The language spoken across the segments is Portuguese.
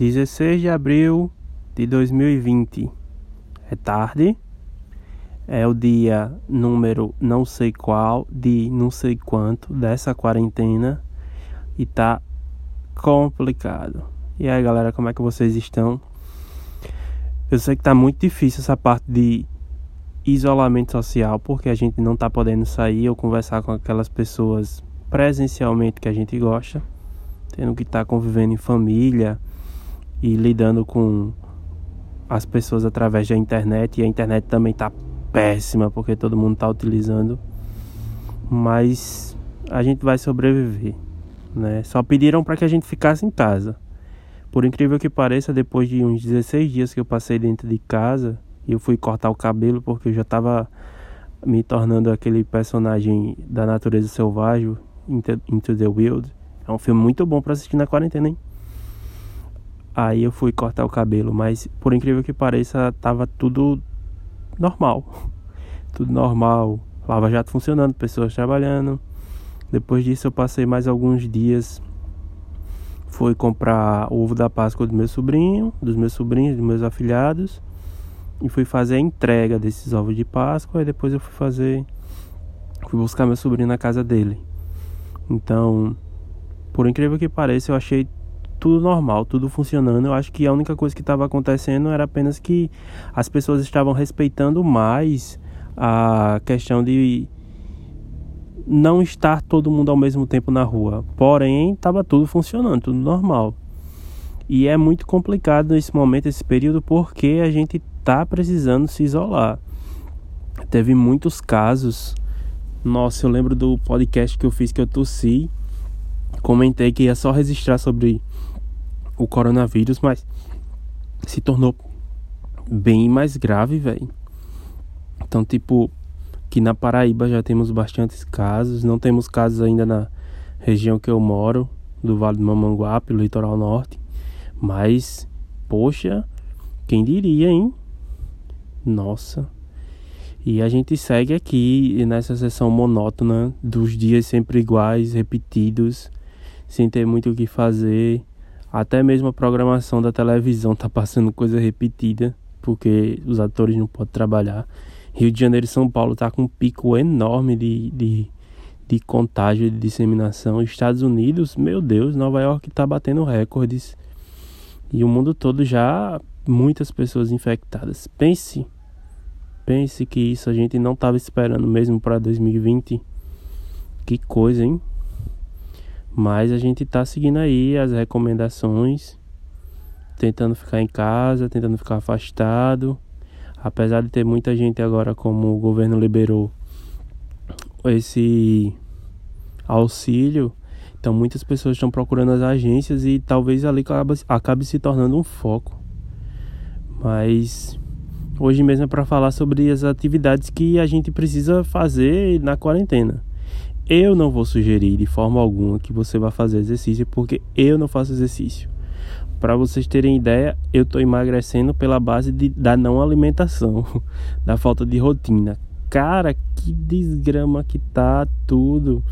16 de abril de 2020. É tarde. É o dia número não sei qual, de não sei quanto dessa quarentena. E tá complicado. E aí, galera, como é que vocês estão? Eu sei que tá muito difícil essa parte de isolamento social, porque a gente não tá podendo sair ou conversar com aquelas pessoas presencialmente que a gente gosta, tendo que estar tá convivendo em família e lidando com as pessoas através da internet e a internet também tá péssima porque todo mundo tá utilizando. Mas a gente vai sobreviver, né? Só pediram para que a gente ficasse em casa. Por incrível que pareça, depois de uns 16 dias que eu passei dentro de casa, eu fui cortar o cabelo porque eu já estava me tornando aquele personagem da natureza selvagem, Into the Wild. É um filme muito bom para assistir na quarentena, hein? Aí eu fui cortar o cabelo, mas por incrível que pareça, tava tudo normal. tudo normal. Lava Jato funcionando, pessoas trabalhando. Depois disso eu passei mais alguns dias foi comprar ovo da Páscoa do meu sobrinho, dos meus sobrinhos, dos meus afilhados. E fui fazer a entrega desses ovos de Páscoa. E depois eu fui fazer. Fui buscar meu sobrinho na casa dele. Então, por incrível que pareça, eu achei tudo normal, tudo funcionando. Eu acho que a única coisa que estava acontecendo era apenas que as pessoas estavam respeitando mais a questão de não estar todo mundo ao mesmo tempo na rua. Porém, estava tudo funcionando, tudo normal. E é muito complicado nesse momento, esse período, porque a gente está precisando se isolar. Teve muitos casos. Nossa, eu lembro do podcast que eu fiz que eu tossi. Comentei que ia só registrar sobre o coronavírus, mas se tornou bem mais grave, velho. Então, tipo, que na Paraíba já temos bastantes casos, não temos casos ainda na região que eu moro, do Vale do Mamanguape, no litoral norte. Mas, poxa, quem diria, hein? Nossa. E a gente segue aqui nessa sessão monótona dos dias sempre iguais, repetidos, sem ter muito o que fazer. Até mesmo a programação da televisão tá passando coisa repetida, porque os atores não podem trabalhar. Rio de Janeiro e São Paulo tá com um pico enorme de, de, de contágio de disseminação. Estados Unidos, meu Deus, Nova York tá batendo recordes. E o mundo todo já muitas pessoas infectadas. Pense, pense que isso a gente não estava esperando mesmo para 2020. Que coisa, hein? Mas a gente tá seguindo aí as recomendações, tentando ficar em casa, tentando ficar afastado apesar de ter muita gente agora, como o governo liberou esse auxílio, então muitas pessoas estão procurando as agências e talvez ali acabe, acabe se tornando um foco. Mas hoje mesmo é para falar sobre as atividades que a gente precisa fazer na quarentena. Eu não vou sugerir de forma alguma que você vá fazer exercício porque eu não faço exercício. Para vocês terem ideia, eu estou emagrecendo pela base de, da não alimentação, da falta de rotina. Cara, que desgrama que tá tudo.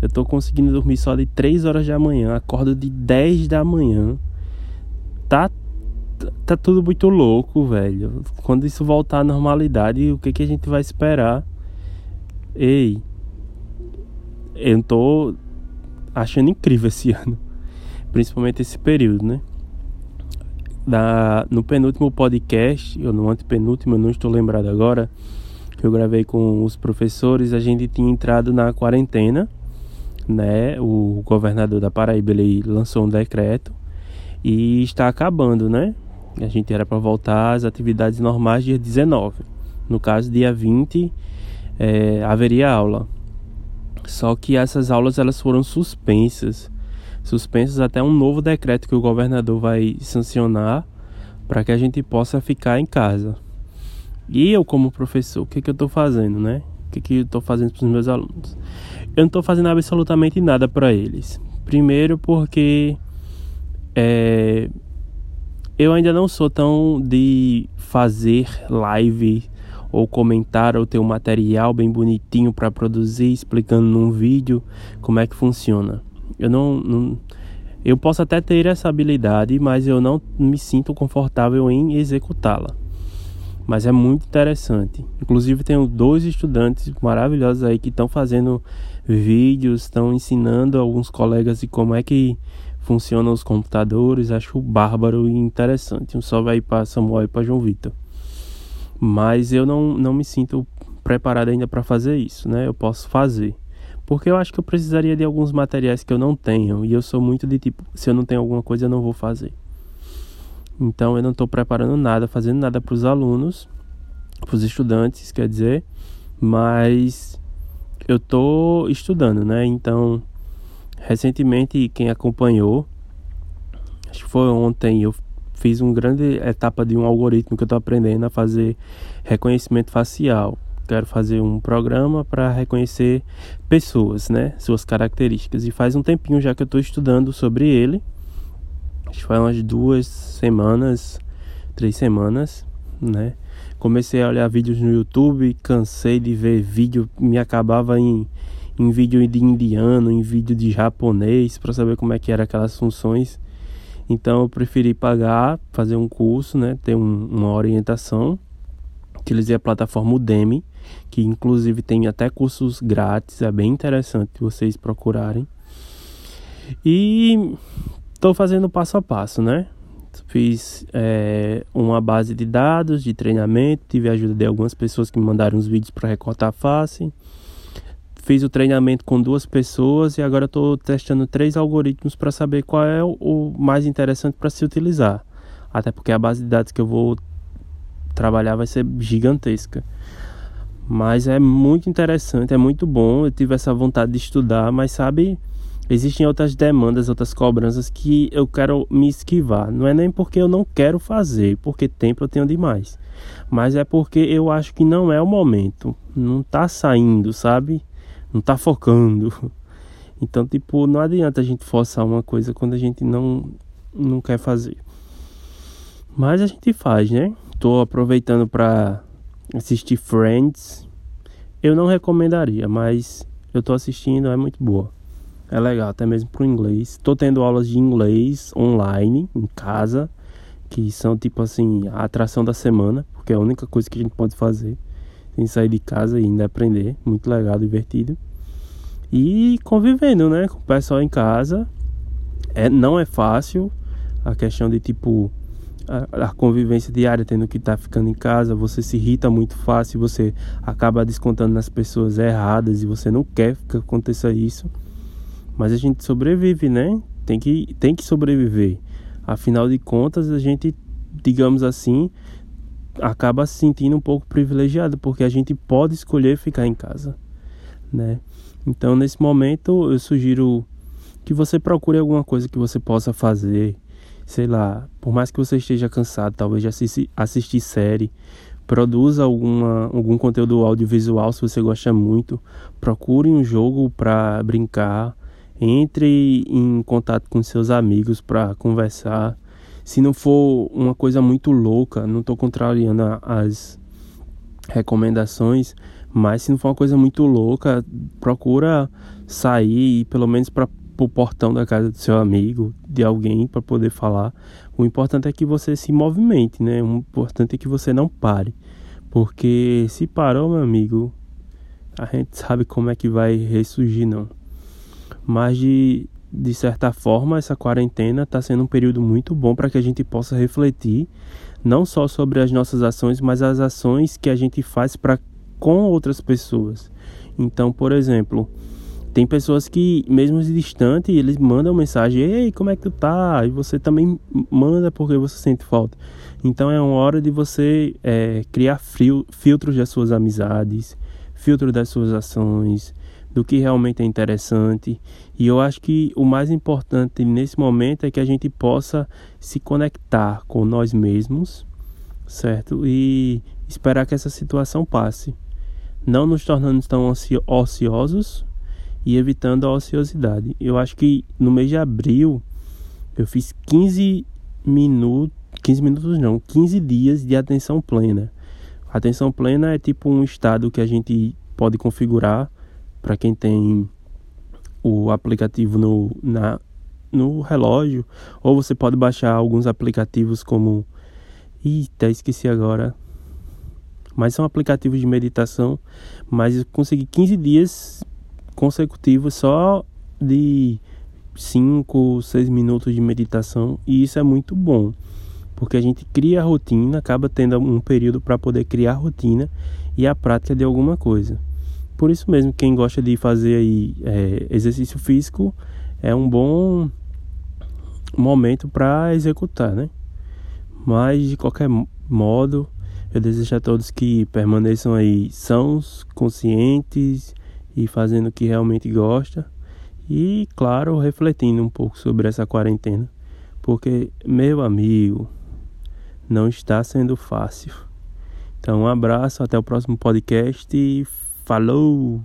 Eu tô conseguindo dormir só de 3 horas da manhã, acordo de 10 da manhã. Tá tá tudo muito louco, velho. Quando isso voltar à normalidade, o que que a gente vai esperar? Ei, eu tô achando incrível esse ano, principalmente esse período, né? da, no penúltimo podcast, ou no antepenúltimo, eu não estou lembrado agora, que eu gravei com os professores, a gente tinha entrado na quarentena, né? O governador da Paraíba ele lançou um decreto e está acabando, né? A gente era para voltar às atividades normais dia 19. No caso, dia 20 é, haveria aula. Só que essas aulas elas foram suspensas suspensos até um novo decreto que o governador vai sancionar para que a gente possa ficar em casa. E eu, como professor, o que, que eu estou fazendo, né? O que, que eu estou fazendo para os meus alunos? Eu não estou fazendo absolutamente nada para eles. Primeiro, porque é, eu ainda não sou tão de fazer live ou comentar ou ter um material bem bonitinho para produzir, explicando num vídeo como é que funciona. Eu não, não Eu posso até ter essa habilidade, mas eu não me sinto confortável em executá-la. Mas é muito interessante. Inclusive, tenho dois estudantes maravilhosos aí que estão fazendo vídeos, estão ensinando alguns colegas de como é que funcionam os computadores. Acho bárbaro e interessante. Um salve aí para Samuel e para João Vitor. Mas eu não, não me sinto preparado ainda para fazer isso, né? Eu posso fazer. Porque eu acho que eu precisaria de alguns materiais que eu não tenho. E eu sou muito de tipo, se eu não tenho alguma coisa, eu não vou fazer. Então eu não estou preparando nada, fazendo nada para os alunos, para os estudantes, quer dizer, mas eu estou estudando, né? Então, recentemente, quem acompanhou, acho que foi ontem, eu fiz uma grande etapa de um algoritmo que eu estou aprendendo a fazer reconhecimento facial quero fazer um programa para reconhecer pessoas, né? Suas características. E faz um tempinho já que eu estou estudando sobre ele. Acho que faz umas duas semanas, três semanas, né? Comecei a olhar vídeos no YouTube, cansei de ver vídeo, me acabava em, em vídeo de indiano, em vídeo de japonês, para saber como é que eram aquelas funções. Então eu preferi pagar, fazer um curso, né? Ter um, uma orientação. Utilizei a plataforma Udemy que inclusive tem até cursos grátis, é bem interessante vocês procurarem. E estou fazendo passo a passo, né? Fiz é, uma base de dados de treinamento, tive a ajuda de algumas pessoas que me mandaram os vídeos para recortar a face. Fiz o treinamento com duas pessoas e agora estou testando três algoritmos para saber qual é o mais interessante para se utilizar. Até porque a base de dados que eu vou trabalhar vai ser gigantesca. Mas é muito interessante, é muito bom. Eu tive essa vontade de estudar, mas sabe, existem outras demandas, outras cobranças que eu quero me esquivar. Não é nem porque eu não quero fazer, porque tempo eu tenho demais. Mas é porque eu acho que não é o momento. Não tá saindo, sabe? Não tá focando. Então, tipo, não adianta a gente forçar uma coisa quando a gente não não quer fazer. Mas a gente faz, né? Tô aproveitando para assistir Friends. Eu não recomendaria, mas eu tô assistindo, é muito boa. É legal, até mesmo pro inglês. Tô tendo aulas de inglês online, em casa, que são tipo assim, a atração da semana, porque é a única coisa que a gente pode fazer. Sem sair de casa e ainda aprender. Muito legal, divertido. E convivendo, né, com o pessoal em casa. É, não é fácil. A questão de tipo a, convivência diária, tendo que estar tá ficando em casa, você se irrita muito fácil, você acaba descontando nas pessoas erradas e você não quer que aconteça isso. Mas a gente sobrevive, né? Tem que, tem que sobreviver. Afinal de contas, a gente, digamos assim, acaba se sentindo um pouco privilegiado, porque a gente pode escolher ficar em casa, né? Então, nesse momento, eu sugiro que você procure alguma coisa que você possa fazer, sei lá, por mais que você esteja cansado, talvez de assistir, assistir série, produza alguma, algum conteúdo audiovisual se você gosta muito, procure um jogo para brincar, entre em contato com seus amigos para conversar. Se não for uma coisa muito louca, não estou contrariando as recomendações, mas se não for uma coisa muito louca, procura sair pelo menos para pro portão da casa do seu amigo, de alguém para poder falar. O importante é que você se movimente, né? O importante é que você não pare. Porque se parou, meu amigo, a gente sabe como é que vai ressurgir não. Mas de, de certa forma, essa quarentena está sendo um período muito bom para que a gente possa refletir não só sobre as nossas ações, mas as ações que a gente faz para com outras pessoas. Então, por exemplo, tem pessoas que, mesmo distante, eles mandam mensagem: Ei, como é que tu tá? E você também manda porque você sente falta. Então é uma hora de você é, criar frio, filtros das suas amizades, filtros das suas ações, do que realmente é interessante. E eu acho que o mais importante nesse momento é que a gente possa se conectar com nós mesmos, certo? E esperar que essa situação passe. Não nos tornando tão ociosos e evitando a ociosidade. Eu acho que no mês de abril eu fiz 15 minutos, 15 minutos não, 15 dias de atenção plena. atenção plena é tipo um estado que a gente pode configurar para quem tem o aplicativo no, na no relógio, ou você pode baixar alguns aplicativos como. Eita, esqueci agora. Mas são aplicativos de meditação. Mas eu consegui 15 dias consecutivos só de 5, 6 minutos de meditação. E isso é muito bom. Porque a gente cria a rotina, acaba tendo um período para poder criar rotina e a prática de alguma coisa. Por isso mesmo, quem gosta de fazer aí é, exercício físico é um bom momento para executar, né? Mas de qualquer modo, eu desejo a todos que permaneçam aí sãos, conscientes e fazendo o que realmente gosta e, claro, refletindo um pouco sobre essa quarentena, porque meu amigo, não está sendo fácil. Então, um abraço, até o próximo podcast falou!